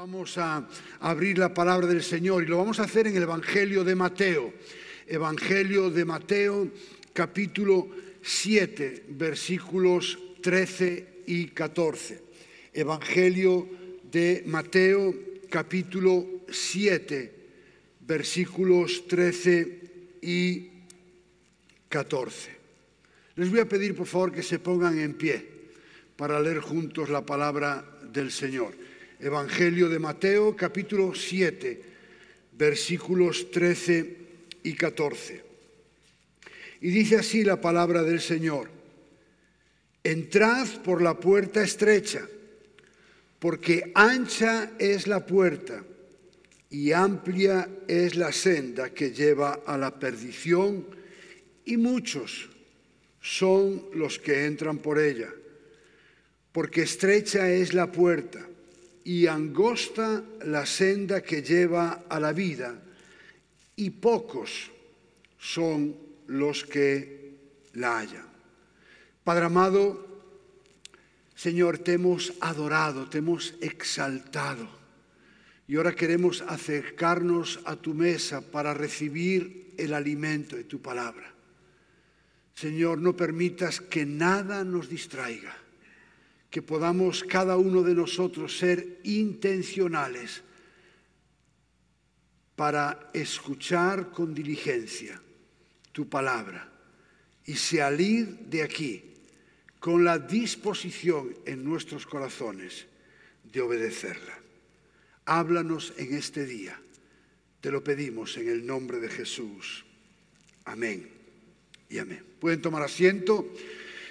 Vamos a abrir la palabra del Señor y lo vamos a hacer en el Evangelio de Mateo. Evangelio de Mateo, capítulo 7, versículos 13 y 14. Evangelio de Mateo, capítulo 7, versículos 13 y 14. Les voy a pedir, por favor, que se pongan en pie para leer juntos la palabra del Señor. Evangelio de Mateo, capítulo 7, versículos 13 y 14. Y dice así la palabra del Señor, entrad por la puerta estrecha, porque ancha es la puerta y amplia es la senda que lleva a la perdición, y muchos son los que entran por ella, porque estrecha es la puerta y angosta la senda que lleva a la vida, y pocos son los que la hallan. Padre amado, Señor, te hemos adorado, te hemos exaltado, y ahora queremos acercarnos a tu mesa para recibir el alimento de tu palabra. Señor, no permitas que nada nos distraiga que podamos cada uno de nosotros ser intencionales para escuchar con diligencia tu palabra y salir de aquí con la disposición en nuestros corazones de obedecerla. Háblanos en este día. Te lo pedimos en el nombre de Jesús. Amén y amén. Pueden tomar asiento.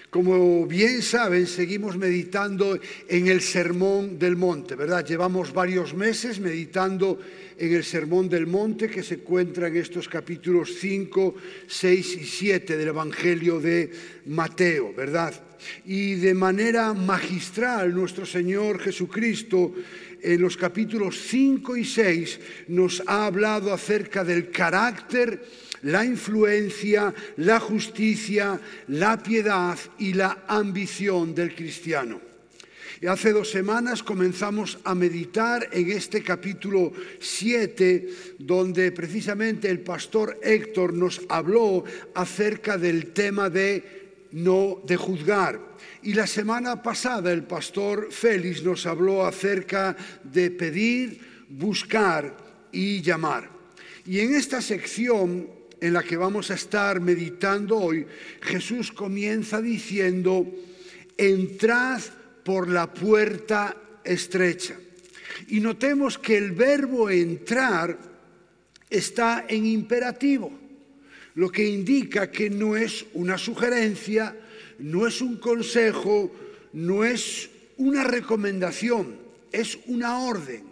Como bien saben, seguimos meditando en el Sermón del Monte, ¿verdad? Llevamos varios meses meditando en el Sermón del Monte que se encuentra en estos capítulos 5, 6 y 7 del Evangelio de Mateo, ¿verdad? Y de manera magistral nuestro Señor Jesucristo en los capítulos 5 y 6 nos ha hablado acerca del carácter la influencia, la justicia, la piedad y la ambición del cristiano. Y hace dos semanas comenzamos a meditar en este capítulo 7, donde precisamente el pastor Héctor nos habló acerca del tema de no de juzgar. Y la semana pasada el pastor Félix nos habló acerca de pedir, buscar y llamar. Y en esta sección en la que vamos a estar meditando hoy, Jesús comienza diciendo, entrad por la puerta estrecha. Y notemos que el verbo entrar está en imperativo, lo que indica que no es una sugerencia, no es un consejo, no es una recomendación, es una orden.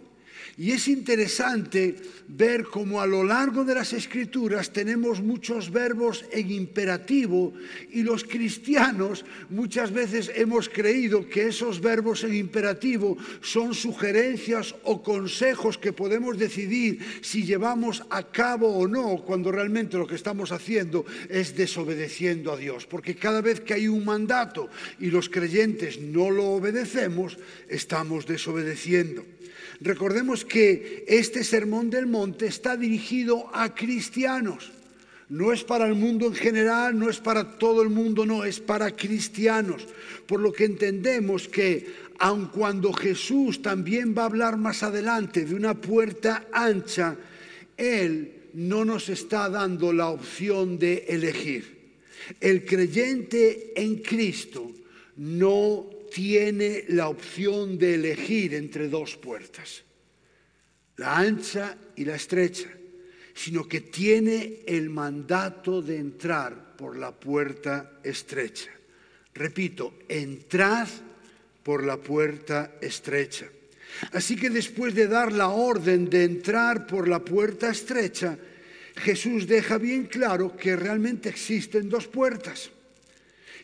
Y es interesante ver cómo a lo largo de las escrituras tenemos muchos verbos en imperativo y los cristianos muchas veces hemos creído que esos verbos en imperativo son sugerencias o consejos que podemos decidir si llevamos a cabo o no, cuando realmente lo que estamos haciendo es desobedeciendo a Dios. Porque cada vez que hay un mandato y los creyentes no lo obedecemos, estamos desobedeciendo. Recordemos que este sermón del monte está dirigido a cristianos. No es para el mundo en general, no es para todo el mundo, no, es para cristianos. Por lo que entendemos que aun cuando Jesús también va a hablar más adelante de una puerta ancha, Él no nos está dando la opción de elegir. El creyente en Cristo no tiene la opción de elegir entre dos puertas, la ancha y la estrecha, sino que tiene el mandato de entrar por la puerta estrecha. Repito, entrad por la puerta estrecha. Así que después de dar la orden de entrar por la puerta estrecha, Jesús deja bien claro que realmente existen dos puertas.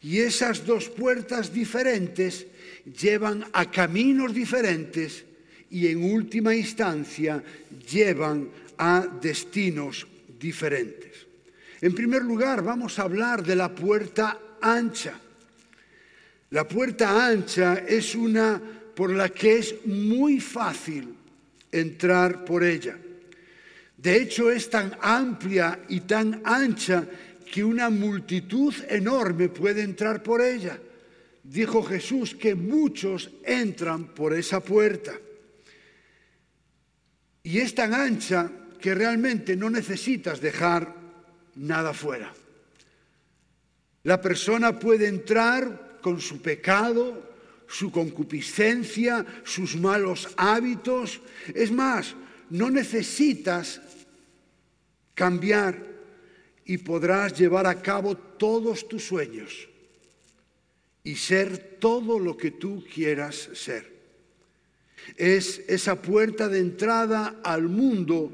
Y esas dos puertas diferentes llevan a caminos diferentes y en última instancia llevan a destinos diferentes. En primer lugar, vamos a hablar de la puerta ancha. La puerta ancha es una por la que es muy fácil entrar por ella. De hecho, es tan amplia y tan ancha que una multitud enorme puede entrar por ella. Dijo Jesús que muchos entran por esa puerta. Y es tan ancha que realmente no necesitas dejar nada fuera. La persona puede entrar con su pecado, su concupiscencia, sus malos hábitos. Es más, no necesitas cambiar y podrás llevar a cabo todos tus sueños y ser todo lo que tú quieras ser. Es esa puerta de entrada al mundo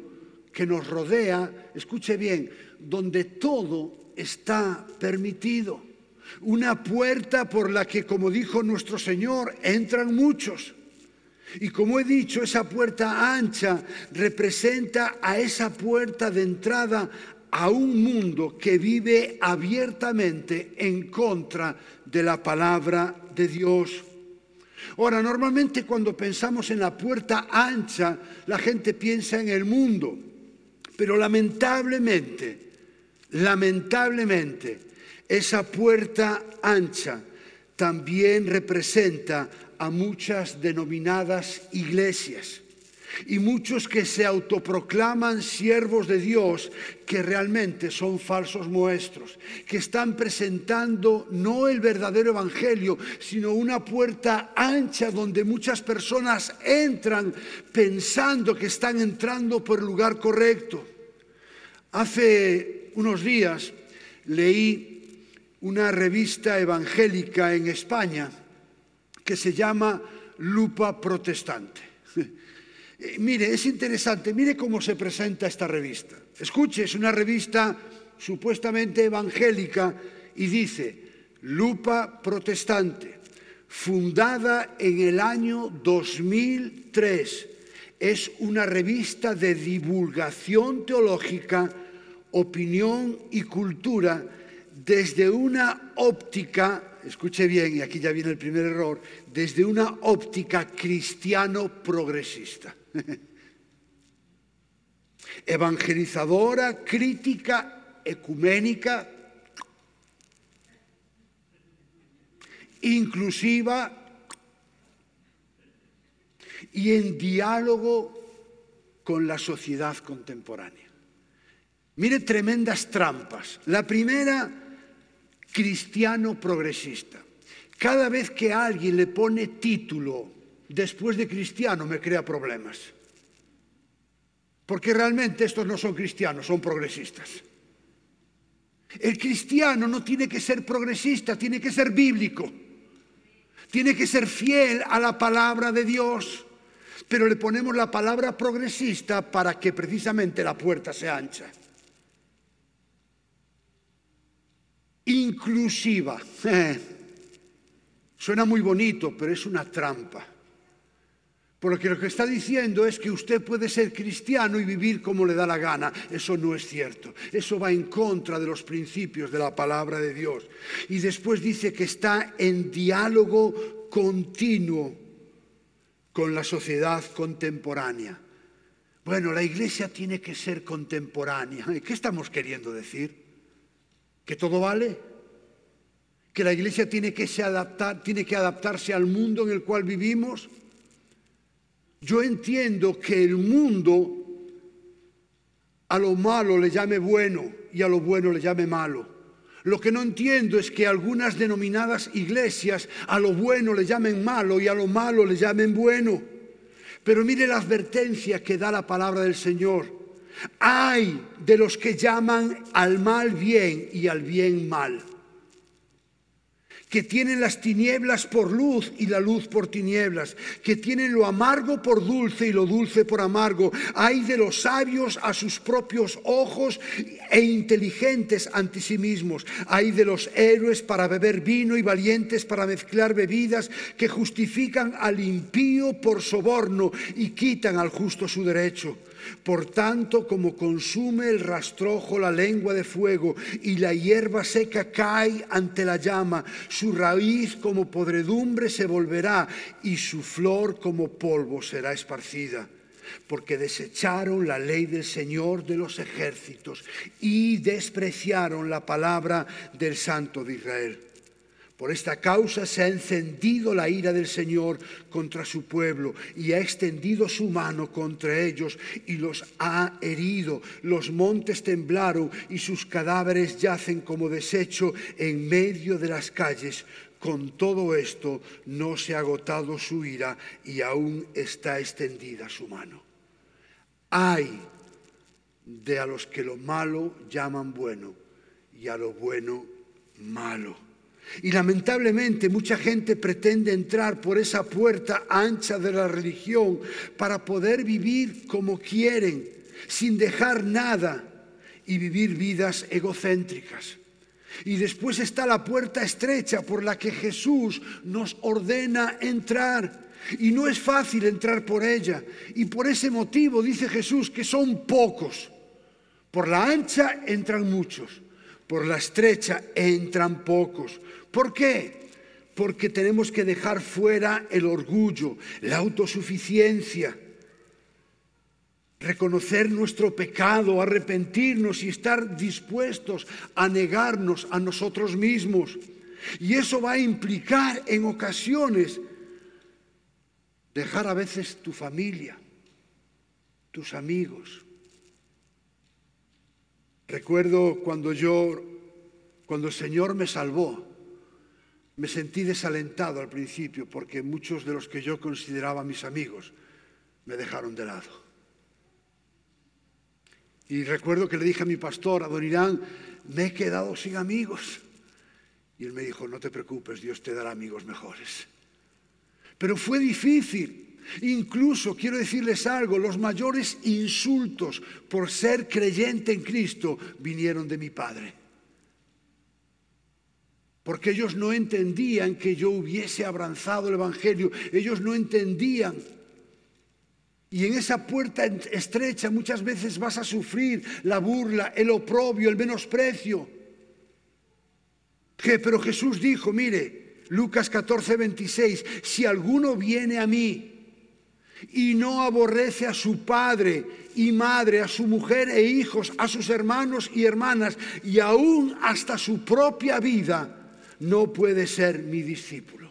que nos rodea, escuche bien, donde todo está permitido. Una puerta por la que, como dijo nuestro Señor, entran muchos. Y como he dicho, esa puerta ancha representa a esa puerta de entrada a un mundo que vive abiertamente en contra de la palabra de Dios. Ahora, normalmente cuando pensamos en la puerta ancha, la gente piensa en el mundo, pero lamentablemente, lamentablemente, esa puerta ancha también representa a muchas denominadas iglesias y muchos que se autoproclaman siervos de Dios que realmente son falsos muestros, que están presentando no el verdadero evangelio, sino una puerta ancha donde muchas personas entran pensando que están entrando por el lugar correcto. Hace unos días leí una revista evangélica en España que se llama Lupa Protestante. Eh, mire, es interesante, mire cómo se presenta esta revista. Escuche, es una revista supuestamente evangélica y dice, Lupa Protestante, fundada en el año 2003. Es una revista de divulgación teológica, opinión y cultura desde una óptica escuche bien, y aquí ya viene el primer error, desde una óptica cristiano progresista. Evangelizadora, crítica, ecuménica, inclusiva y en diálogo con la sociedad contemporánea. Mire tremendas trampas. La primera cristiano progresista. Cada vez que alguien le pone título después de cristiano me crea problemas. Porque realmente estos no son cristianos, son progresistas. El cristiano no tiene que ser progresista, tiene que ser bíblico. Tiene que ser fiel a la palabra de Dios. Pero le ponemos la palabra progresista para que precisamente la puerta se ancha. inclusiva. Suena muy bonito, pero es una trampa. Porque lo que está diciendo es que usted puede ser cristiano y vivir como le da la gana. Eso no es cierto. Eso va en contra de los principios de la palabra de Dios. Y después dice que está en diálogo continuo con la sociedad contemporánea. Bueno, la iglesia tiene que ser contemporánea. ¿Qué estamos queriendo decir? que todo vale, que la iglesia tiene que, se adaptar, tiene que adaptarse al mundo en el cual vivimos. Yo entiendo que el mundo a lo malo le llame bueno y a lo bueno le llame malo. Lo que no entiendo es que algunas denominadas iglesias a lo bueno le llamen malo y a lo malo le llamen bueno. Pero mire la advertencia que da la palabra del Señor. Hay de los que llaman al mal bien y al bien mal, que tienen las tinieblas por luz y la luz por tinieblas, que tienen lo amargo por dulce y lo dulce por amargo. Hay de los sabios a sus propios ojos e inteligentes ante sí mismos. Hay de los héroes para beber vino y valientes para mezclar bebidas que justifican al impío por soborno y quitan al justo su derecho. Por tanto, como consume el rastrojo la lengua de fuego y la hierba seca cae ante la llama, su raíz como podredumbre se volverá y su flor como polvo será esparcida. porque desecharon la ley del Señor de los ejércitos y despreciaron la palabra del Santo de Israel. Por esta causa se ha encendido la ira del Señor contra su pueblo y ha extendido su mano contra ellos y los ha herido. Los montes temblaron y sus cadáveres yacen como desecho en medio de las calles. Con todo esto no se ha agotado su ira y aún está extendida su mano. Hay de a los que lo malo llaman bueno y a lo bueno malo. Y lamentablemente mucha gente pretende entrar por esa puerta ancha de la religión para poder vivir como quieren, sin dejar nada y vivir vidas egocéntricas. Y después está la puerta estrecha por la que Jesús nos ordena entrar. Y no es fácil entrar por ella. Y por ese motivo dice Jesús que son pocos. Por la ancha entran muchos. Por la estrecha entran pocos. ¿Por qué? Porque tenemos que dejar fuera el orgullo, la autosuficiencia, reconocer nuestro pecado, arrepentirnos y estar dispuestos a negarnos a nosotros mismos. Y eso va a implicar en ocasiones dejar a veces tu familia, tus amigos. Recuerdo cuando yo, cuando el Señor me salvó, me sentí desalentado al principio porque muchos de los que yo consideraba mis amigos me dejaron de lado. Y recuerdo que le dije a mi pastor, a don Irán, me he quedado sin amigos. Y él me dijo, no te preocupes, Dios te dará amigos mejores. Pero fue difícil. Incluso quiero decirles algo, los mayores insultos por ser creyente en Cristo vinieron de mi padre porque ellos no entendían que yo hubiese abrazado el Evangelio, ellos no entendían. Y en esa puerta estrecha muchas veces vas a sufrir la burla, el oprobio, el menosprecio. Pero Jesús dijo, mire, Lucas 14, 26, si alguno viene a mí y no aborrece a su padre y madre, a su mujer e hijos, a sus hermanos y hermanas, y aún hasta su propia vida, no puede ser mi discípulo.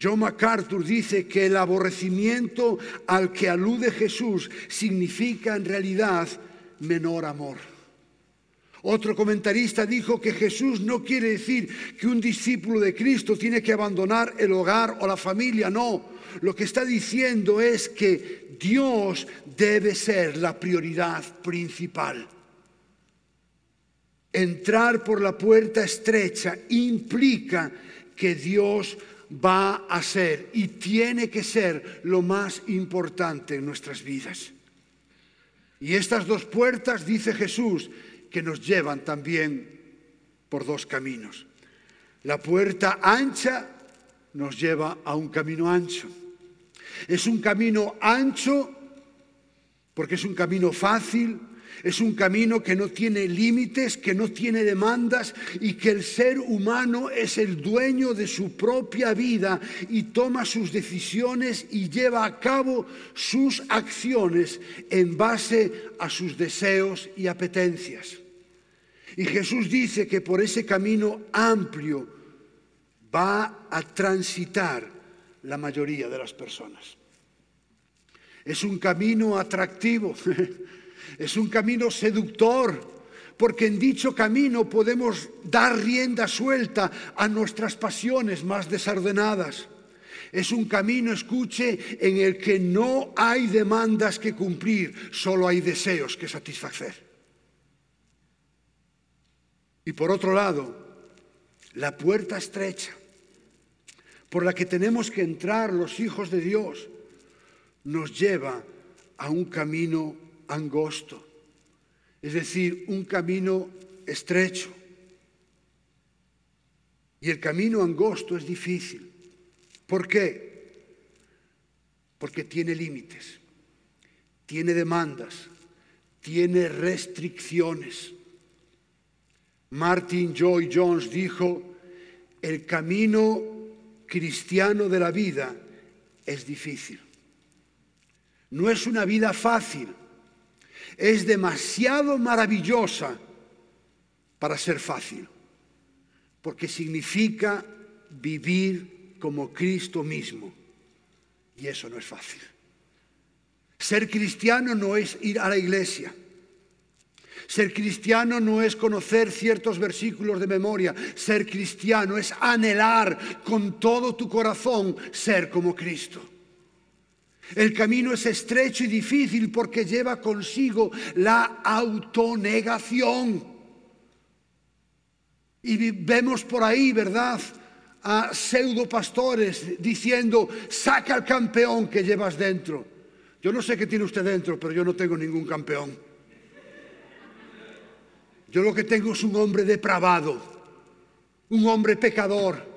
John MacArthur dice que el aborrecimiento al que alude Jesús significa en realidad menor amor. Otro comentarista dijo que Jesús no quiere decir que un discípulo de Cristo tiene que abandonar el hogar o la familia, no. Lo que está diciendo es que Dios debe ser la prioridad principal. Entrar por la puerta estrecha implica que Dios va a ser y tiene que ser lo más importante en nuestras vidas. Y estas dos puertas, dice Jesús, que nos llevan también por dos caminos. La puerta ancha nos lleva a un camino ancho. Es un camino ancho porque es un camino fácil, es un camino que no tiene límites, que no tiene demandas y que el ser humano es el dueño de su propia vida y toma sus decisiones y lleva a cabo sus acciones en base a sus deseos y apetencias. Y Jesús dice que por ese camino amplio va a transitar la mayoría de las personas. Es un camino atractivo. Es un camino seductor, porque en dicho camino podemos dar rienda suelta a nuestras pasiones más desordenadas. Es un camino, escuche, en el que no hay demandas que cumplir, solo hay deseos que satisfacer. Y por otro lado, la puerta estrecha por la que tenemos que entrar los hijos de Dios nos lleva a un camino angosto, es decir, un camino estrecho. Y el camino angosto es difícil. ¿Por qué? Porque tiene límites, tiene demandas, tiene restricciones. Martin Joy Jones dijo, el camino cristiano de la vida es difícil. no es una vida fácil, es demasiado maravillosa para ser fácil, porque significa vivir como Cristo mismo. Y eso no es fácil. Ser cristiano no es ir a la iglesia. Ser cristiano no es conocer ciertos versículos de memoria. Ser cristiano es anhelar con todo tu corazón ser como Cristo. El camino es estrecho y difícil porque lleva consigo la autonegación. Y vemos por ahí, ¿verdad? A pseudo pastores diciendo, saca al campeón que llevas dentro. Yo no sé qué tiene usted dentro, pero yo no tengo ningún campeón. Yo lo que tengo es un hombre depravado, un hombre pecador,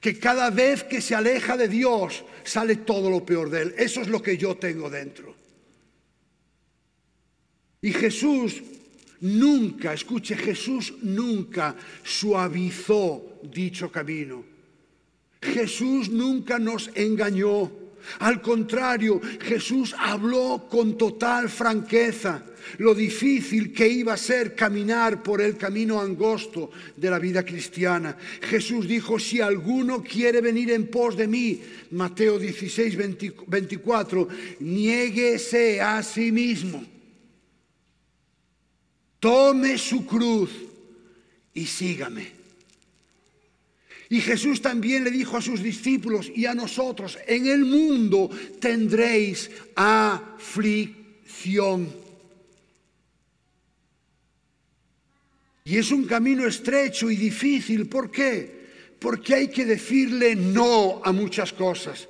que cada vez que se aleja de Dios sale todo lo peor de él. Eso es lo que yo tengo dentro. Y Jesús nunca, escuche, Jesús nunca suavizó dicho camino. Jesús nunca nos engañó. Al contrario, Jesús habló con total franqueza lo difícil que iba a ser caminar por el camino angosto de la vida cristiana. Jesús dijo, si alguno quiere venir en pos de mí, Mateo 16, 24, niéguese a sí mismo, tome su cruz y sígame. Y Jesús también le dijo a sus discípulos y a nosotros, en el mundo tendréis aflicción. Y es un camino estrecho y difícil. ¿Por qué? Porque hay que decirle no a muchas cosas.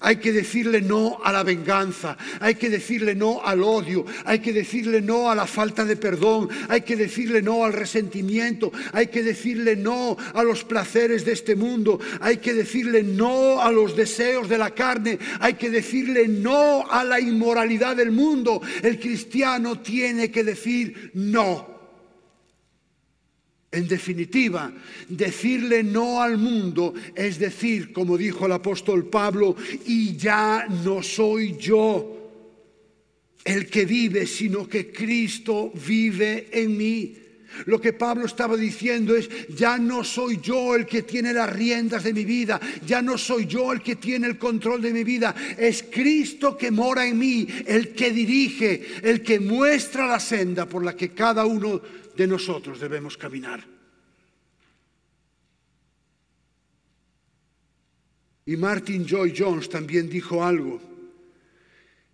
Hay que decirle no a la venganza, hay que decirle no al odio, hay que decirle no a la falta de perdón, hay que decirle no al resentimiento, hay que decirle no a los placeres de este mundo, hay que decirle no a los deseos de la carne, hay que decirle no a la inmoralidad del mundo. El cristiano tiene que decir no. En definitiva, decirle no al mundo es decir, como dijo el apóstol Pablo, y ya no soy yo el que vive, sino que Cristo vive en mí. Lo que Pablo estaba diciendo es, ya no soy yo el que tiene las riendas de mi vida, ya no soy yo el que tiene el control de mi vida, es Cristo que mora en mí, el que dirige, el que muestra la senda por la que cada uno de nosotros debemos caminar. Y Martin Joy Jones también dijo algo.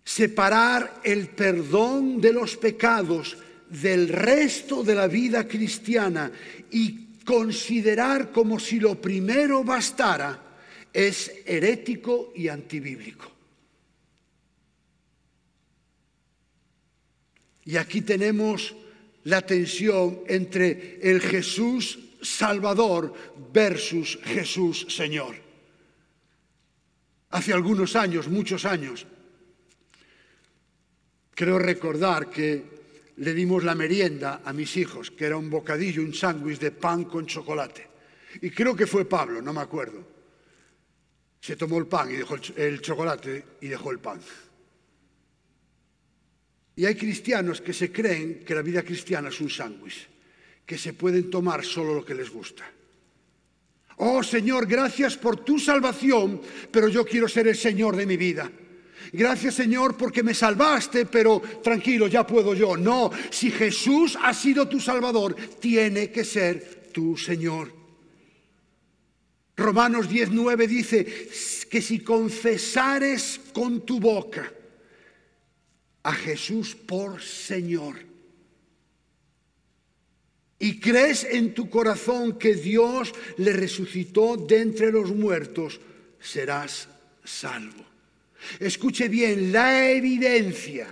Separar el perdón de los pecados del resto de la vida cristiana y considerar como si lo primero bastara es herético y antibíblico. Y aquí tenemos la tensión entre el Jesús Salvador versus Jesús Señor. Hace algunos años, muchos años, creo recordar que le dimos la merienda a mis hijos, que era un bocadillo, un sándwich de pan con chocolate. Y creo que fue Pablo, no me acuerdo. Se tomó el pan y dejó el, chocolate y dejó el pan. Y hay cristianos que se creen que la vida cristiana es un sándwich, que se pueden tomar solo lo que les gusta. Oh Señor, gracias por tu salvación, pero yo quiero ser el Señor de mi vida. Gracias Señor porque me salvaste, pero tranquilo, ya puedo yo. No, si Jesús ha sido tu Salvador, tiene que ser tu Señor. Romanos 19 dice que si confesares con tu boca a Jesús por Señor y crees en tu corazón que Dios le resucitó de entre los muertos, serás salvo. Escuche bien, la evidencia,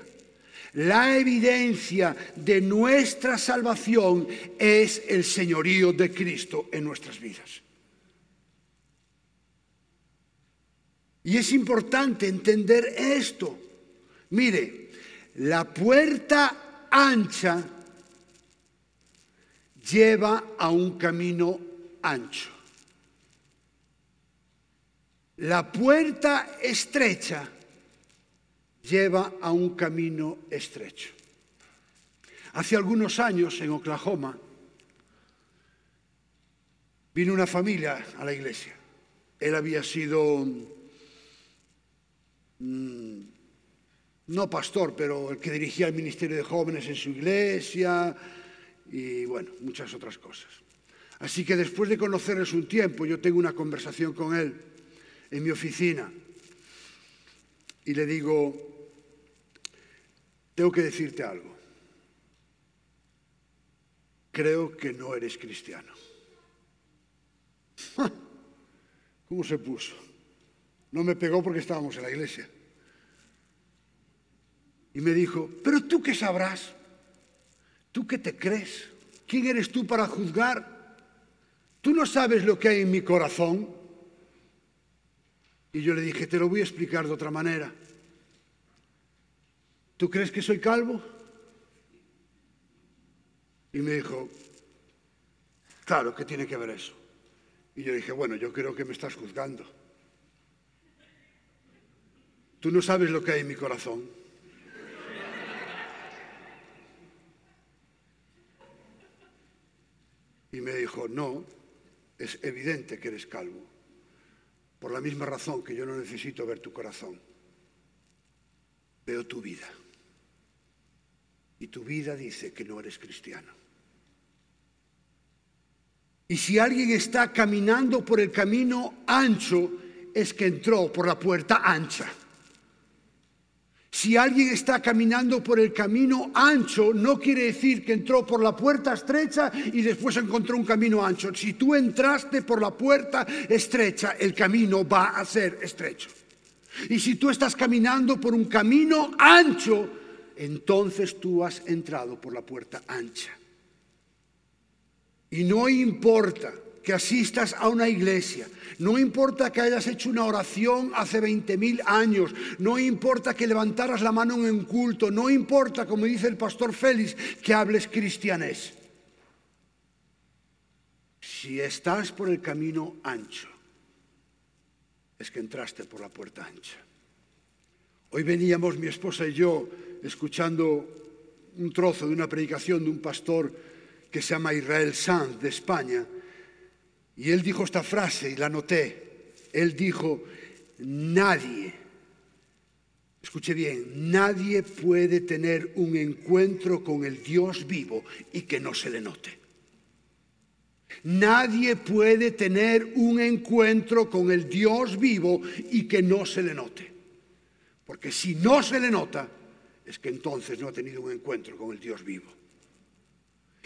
la evidencia de nuestra salvación es el señorío de Cristo en nuestras vidas. Y es importante entender esto. Mire, la puerta ancha lleva a un camino ancho. La puerta estrecha lleva a un camino estrecho. Hace algunos años en Oklahoma vino una familia a la iglesia. Él había sido mm, no pastor, pero el que dirigía el ministerio de jóvenes en su iglesia y bueno, muchas otras cosas. Así que después de conocerles un tiempo, yo tengo una conversación con él en mi oficina y le digo, tengo que decirte algo. Creo que no eres cristiano. ¿Cómo se puso? No me pegó porque estábamos en la iglesia. Y me dijo, pero tú qué sabrás, tú qué te crees, ¿quién eres tú para juzgar? Tú no sabes lo que hay en mi corazón. Y yo le dije, te lo voy a explicar de otra manera. ¿Tú crees que soy calvo? Y me dijo, claro, ¿qué tiene que ver eso? Y yo dije, bueno, yo creo que me estás juzgando. Tú no sabes lo que hay en mi corazón. Y me dijo, no, es evidente que eres calvo, por la misma razón que yo no necesito ver tu corazón. Veo tu vida. Y tu vida dice que no eres cristiano. Y si alguien está caminando por el camino ancho, es que entró por la puerta ancha. Si alguien está caminando por el camino ancho, no quiere decir que entró por la puerta estrecha y después encontró un camino ancho. Si tú entraste por la puerta estrecha, el camino va a ser estrecho. Y si tú estás caminando por un camino ancho, entonces tú has entrado por la puerta ancha. Y no importa que asistas a una iglesia, no importa que hayas hecho una oración hace 20.000 años, no importa que levantaras la mano en un culto, no importa, como dice el pastor Félix, que hables cristianés. Si estás por el camino ancho, es que entraste por la puerta ancha. Hoy veníamos mi esposa y yo escuchando un trozo de una predicación de un pastor que se llama Israel Sanz de España y él dijo esta frase y la noté. Él dijo, nadie, escuche bien, nadie puede tener un encuentro con el Dios vivo y que no se le note. Nadie puede tener un encuentro con el Dios vivo y que no se le note. Porque si no se le nota, es que entonces no ha tenido un encuentro con el Dios vivo.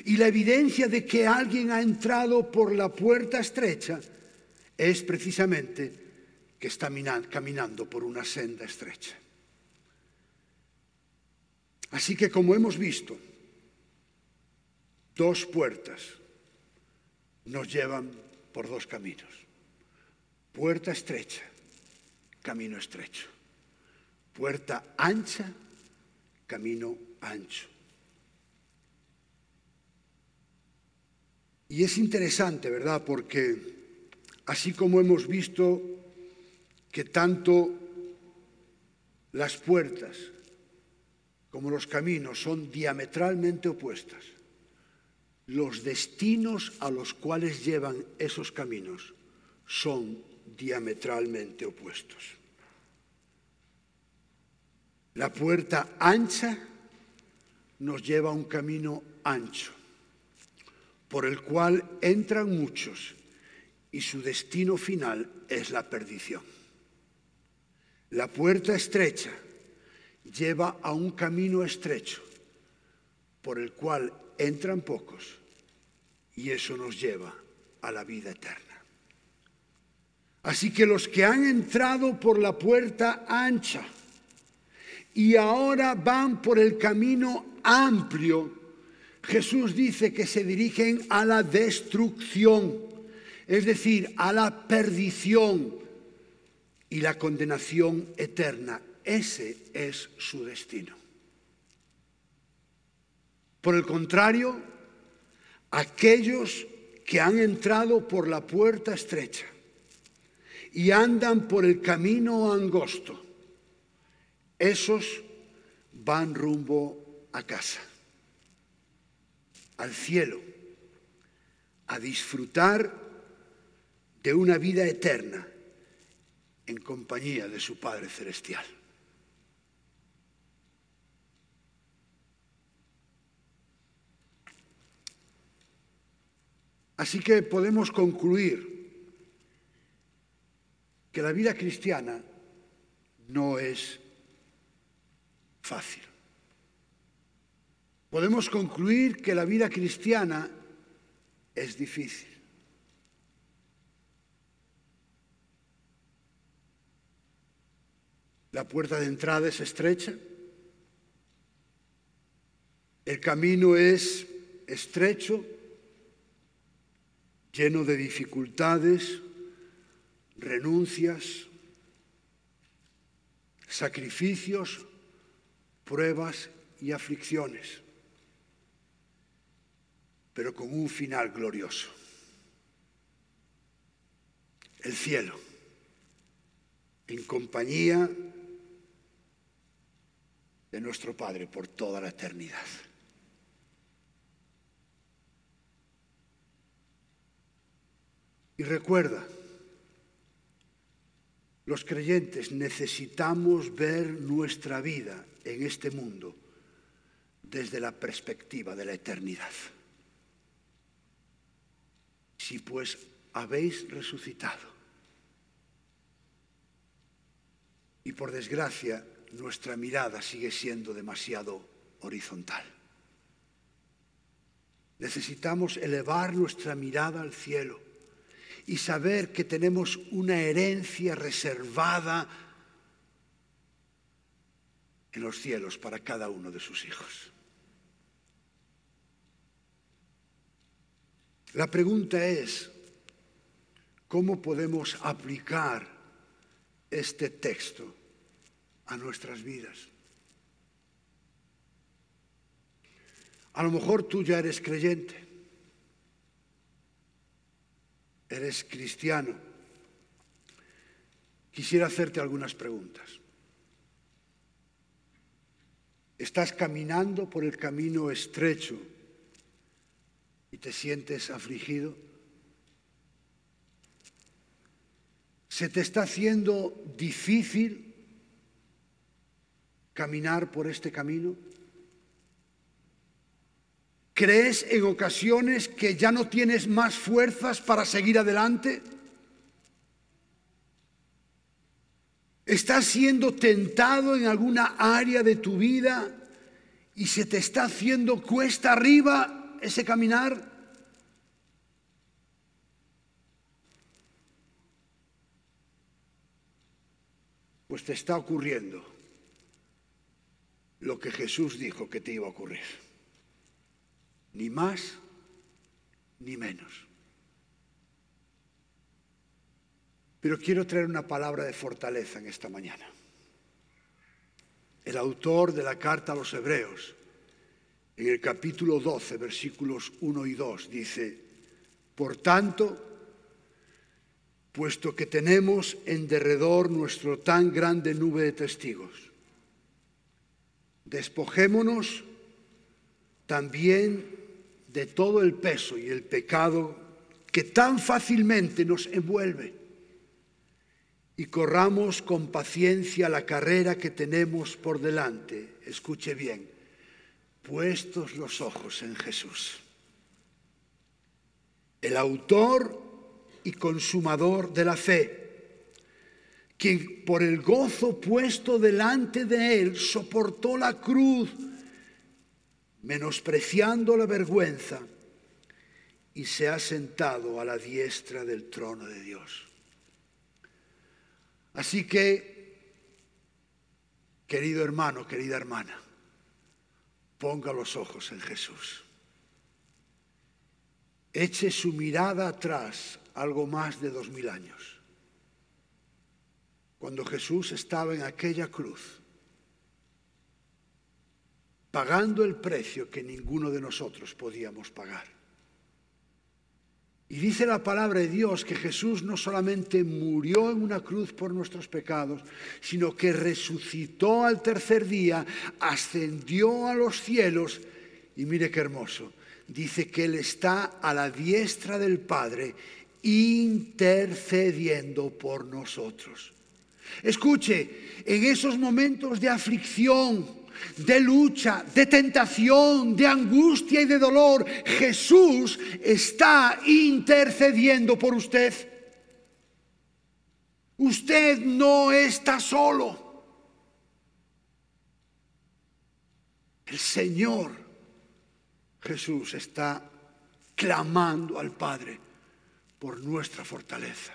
Y la evidencia de que alguien ha entrado por la puerta estrecha es precisamente que está caminando por una senda estrecha. Así que como hemos visto, dos puertas nos llevan por dos caminos. Puerta estrecha, camino estrecho. Puerta ancha, camino ancho. Y es interesante, ¿verdad? Porque así como hemos visto que tanto las puertas como los caminos son diametralmente opuestas, los destinos a los cuales llevan esos caminos son diametralmente opuestos. La puerta ancha nos lleva a un camino ancho por el cual entran muchos y su destino final es la perdición. La puerta estrecha lleva a un camino estrecho por el cual entran pocos y eso nos lleva a la vida eterna. Así que los que han entrado por la puerta ancha y ahora van por el camino amplio, Jesús dice que se dirigen a la destrucción, es decir, a la perdición y la condenación eterna. Ese es su destino. Por el contrario, aquellos que han entrado por la puerta estrecha y andan por el camino angosto, Esos van rumbo a casa, al cielo, a disfrutar de una vida eterna en compañía de su Padre Celestial. Así que podemos concluir que la vida cristiana no es fácil. Podemos concluir que la vida cristiana es difícil. La puerta de entrada es estrecha, el camino es estrecho, lleno de dificultades, renuncias, sacrificios, pruebas y aflicciones, pero con un final glorioso. El cielo, en compañía de nuestro Padre por toda la eternidad. Y recuerda, los creyentes necesitamos ver nuestra vida en este mundo desde la perspectiva de la eternidad. Si pues habéis resucitado, y por desgracia nuestra mirada sigue siendo demasiado horizontal. Necesitamos elevar nuestra mirada al cielo y saber que tenemos una herencia reservada en los cielos para cada uno de sus hijos. La pregunta es, ¿cómo podemos aplicar este texto a nuestras vidas? A lo mejor tú ya eres creyente eres cristiano, quisiera hacerte algunas preguntas. ¿Estás caminando por el camino estrecho y te sientes afligido? ¿Se te está haciendo difícil caminar por este camino? ¿Crees en ocasiones que ya no tienes más fuerzas para seguir adelante? ¿Estás siendo tentado en alguna área de tu vida y se te está haciendo cuesta arriba ese caminar? Pues te está ocurriendo lo que Jesús dijo que te iba a ocurrir ni más ni menos. Pero quiero traer una palabra de fortaleza en esta mañana. El autor de la carta a los Hebreos, en el capítulo 12, versículos 1 y 2, dice, por tanto, puesto que tenemos en derredor nuestro tan grande nube de testigos, despojémonos también de todo el peso y el pecado que tan fácilmente nos envuelve y corramos con paciencia la carrera que tenemos por delante. Escuche bien, puestos los ojos en Jesús, el autor y consumador de la fe, quien por el gozo puesto delante de él soportó la cruz menospreciando la vergüenza, y se ha sentado a la diestra del trono de Dios. Así que, querido hermano, querida hermana, ponga los ojos en Jesús. Eche su mirada atrás algo más de dos mil años. Cuando Jesús estaba en aquella cruz, pagando el precio que ninguno de nosotros podíamos pagar. Y dice la palabra de Dios que Jesús no solamente murió en una cruz por nuestros pecados, sino que resucitó al tercer día, ascendió a los cielos y mire qué hermoso, dice que Él está a la diestra del Padre intercediendo por nosotros. Escuche, en esos momentos de aflicción, de lucha, de tentación, de angustia y de dolor, Jesús está intercediendo por usted. Usted no está solo. El Señor Jesús está clamando al Padre por nuestra fortaleza.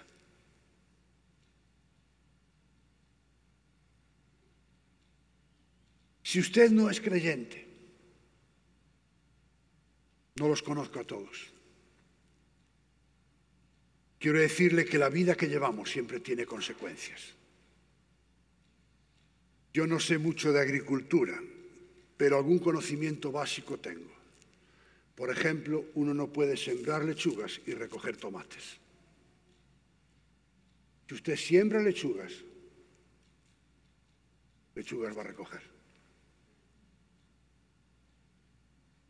Si usted no es creyente, no los conozco a todos. Quiero decirle que la vida que llevamos siempre tiene consecuencias. Yo no sé mucho de agricultura, pero algún conocimiento básico tengo. Por ejemplo, uno no puede sembrar lechugas y recoger tomates. Si usted siembra lechugas, lechugas va a recoger.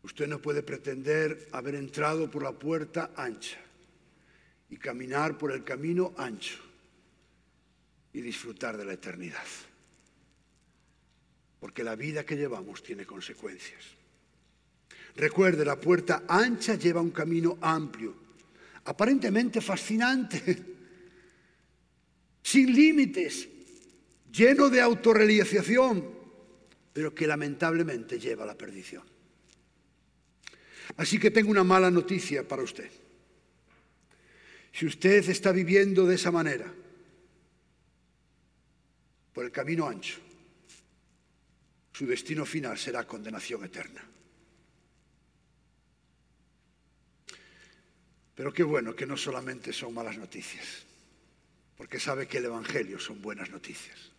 Usted no puede pretender haber entrado por la puerta ancha y caminar por el camino ancho y disfrutar de la eternidad. Porque la vida que llevamos tiene consecuencias. Recuerde, la puerta ancha lleva un camino amplio, aparentemente fascinante, sin límites, lleno de autorrealización, pero que lamentablemente lleva a la perdición. Así que tengo una mala noticia para usted. Si usted está viviendo de esa manera, por el camino ancho, su destino final será condenación eterna. Pero qué bueno que no solamente son malas noticias, porque sabe que el Evangelio son buenas noticias.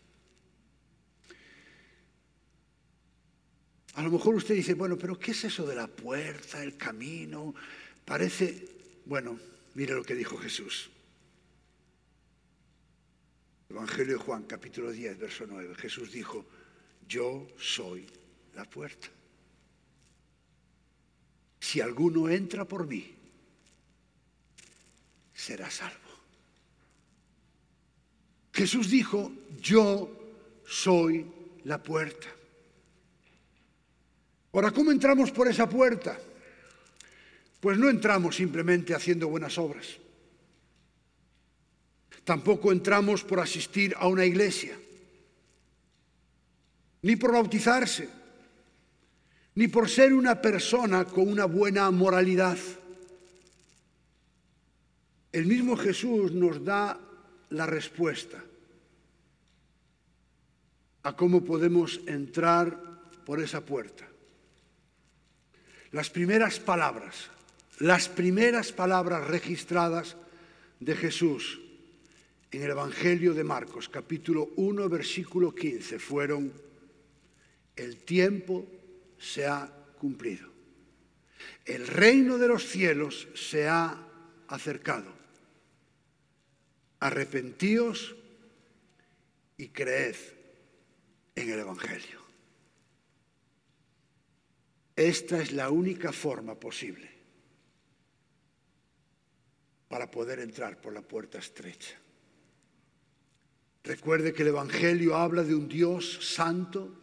A lo mejor usted dice, bueno, pero ¿qué es eso de la puerta, el camino? Parece, bueno, mire lo que dijo Jesús. Evangelio de Juan, capítulo 10, verso 9. Jesús dijo, yo soy la puerta. Si alguno entra por mí, será salvo. Jesús dijo, yo soy la puerta. Ahora, ¿cómo entramos por esa puerta? Pues no entramos simplemente haciendo buenas obras. Tampoco entramos por asistir a una iglesia, ni por bautizarse, ni por ser una persona con una buena moralidad. El mismo Jesús nos da la respuesta a cómo podemos entrar por esa puerta. Las primeras palabras, las primeras palabras registradas de Jesús en el Evangelio de Marcos, capítulo 1, versículo 15, fueron, el tiempo se ha cumplido. El reino de los cielos se ha acercado. Arrepentíos y creed en el Evangelio. Esta es la única forma posible para poder entrar por la puerta estrecha. Recuerde que el Evangelio habla de un Dios santo,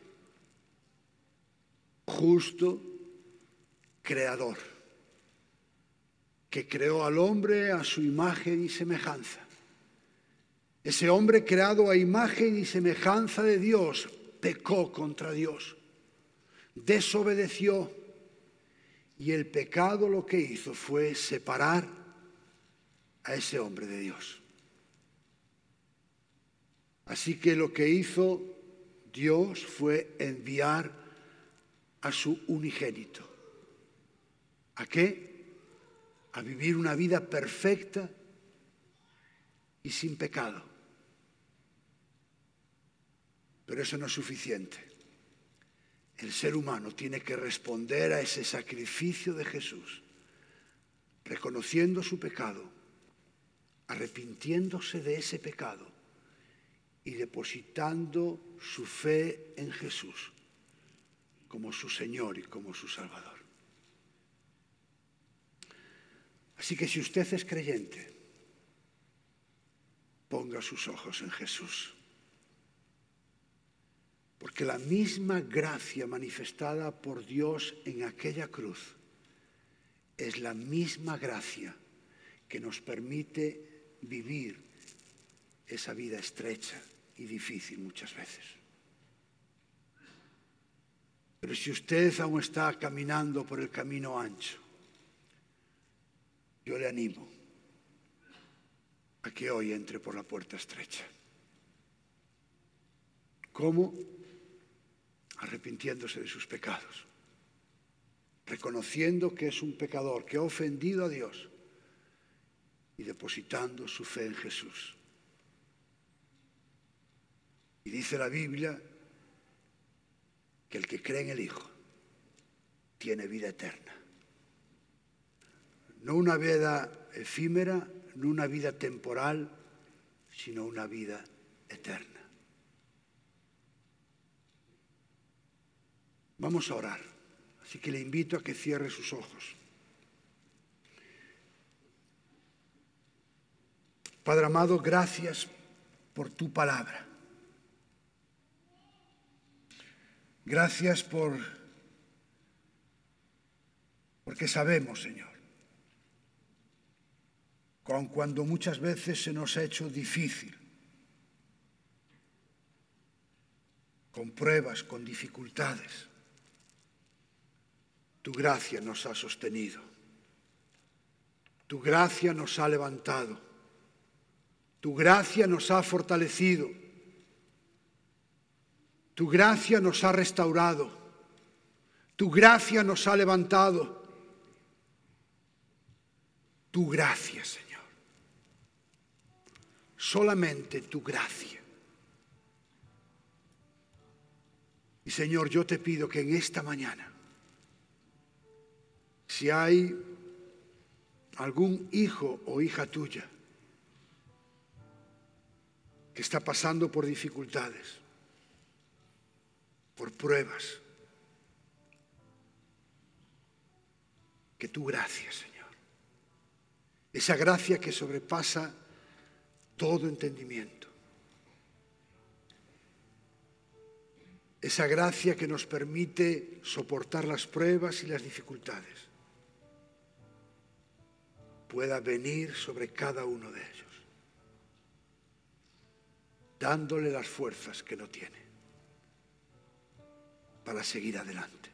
justo, creador, que creó al hombre a su imagen y semejanza. Ese hombre creado a imagen y semejanza de Dios pecó contra Dios desobedeció y el pecado lo que hizo fue separar a ese hombre de Dios. Así que lo que hizo Dios fue enviar a su unigénito. ¿A qué? A vivir una vida perfecta y sin pecado. Pero eso no es suficiente el ser humano tiene que responder a ese sacrificio de Jesús reconociendo su pecado, arrepintiéndose de ese pecado y depositando su fe en Jesús como su Señor y como su Salvador. Así que si usted es creyente, ponga sus ojos en Jesús. Porque la misma gracia manifestada por Dios en aquella cruz es la misma gracia que nos permite vivir esa vida estrecha y difícil muchas veces. Pero si usted aún está caminando por el camino ancho, yo le animo a que hoy entre por la puerta estrecha. ¿Cómo? Arrepintiéndose de sus pecados, reconociendo que es un pecador, que ha ofendido a Dios y depositando su fe en Jesús. Y dice la Biblia que el que cree en el Hijo tiene vida eterna no una vida efímera, no una vida temporal, sino una vida eterna. Vamos a orar, así que le invito a que cierre sus ojos. Padre amado, gracias por tu palabra. Gracias por porque sabemos, Señor, con cuando muchas veces se nos ha hecho difícil, con pruebas, con dificultades. Tu gracia nos ha sostenido, tu gracia nos ha levantado, tu gracia nos ha fortalecido, tu gracia nos ha restaurado, tu gracia nos ha levantado, tu gracia, Señor. Solamente tu gracia. Y Señor, yo te pido que en esta mañana, si hay algún hijo o hija tuya que está pasando por dificultades, por pruebas, que tu gracia, Señor, esa gracia que sobrepasa todo entendimiento. Esa gracia que nos permite soportar las pruebas y las dificultades pueda venir sobre cada uno de ellos, dándole las fuerzas que no tiene para seguir adelante.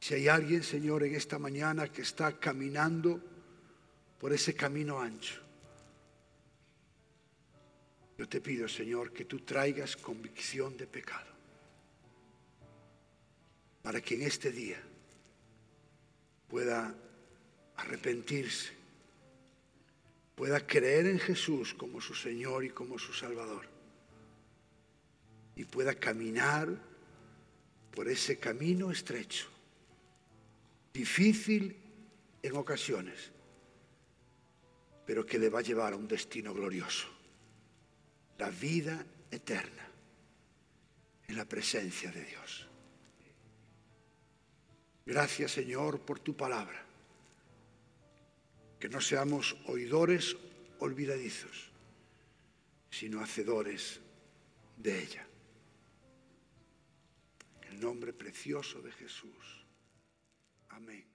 Si hay alguien, Señor, en esta mañana que está caminando por ese camino ancho, yo te pido, Señor, que tú traigas convicción de pecado para que en este día pueda arrepentirse, pueda creer en Jesús como su Señor y como su Salvador y pueda caminar por ese camino estrecho, difícil en ocasiones, pero que le va a llevar a un destino glorioso la vida eterna en la presencia de Dios. Gracias Señor por tu palabra. Que no seamos oidores olvidadizos, sino hacedores de ella. En el nombre precioso de Jesús. Amén.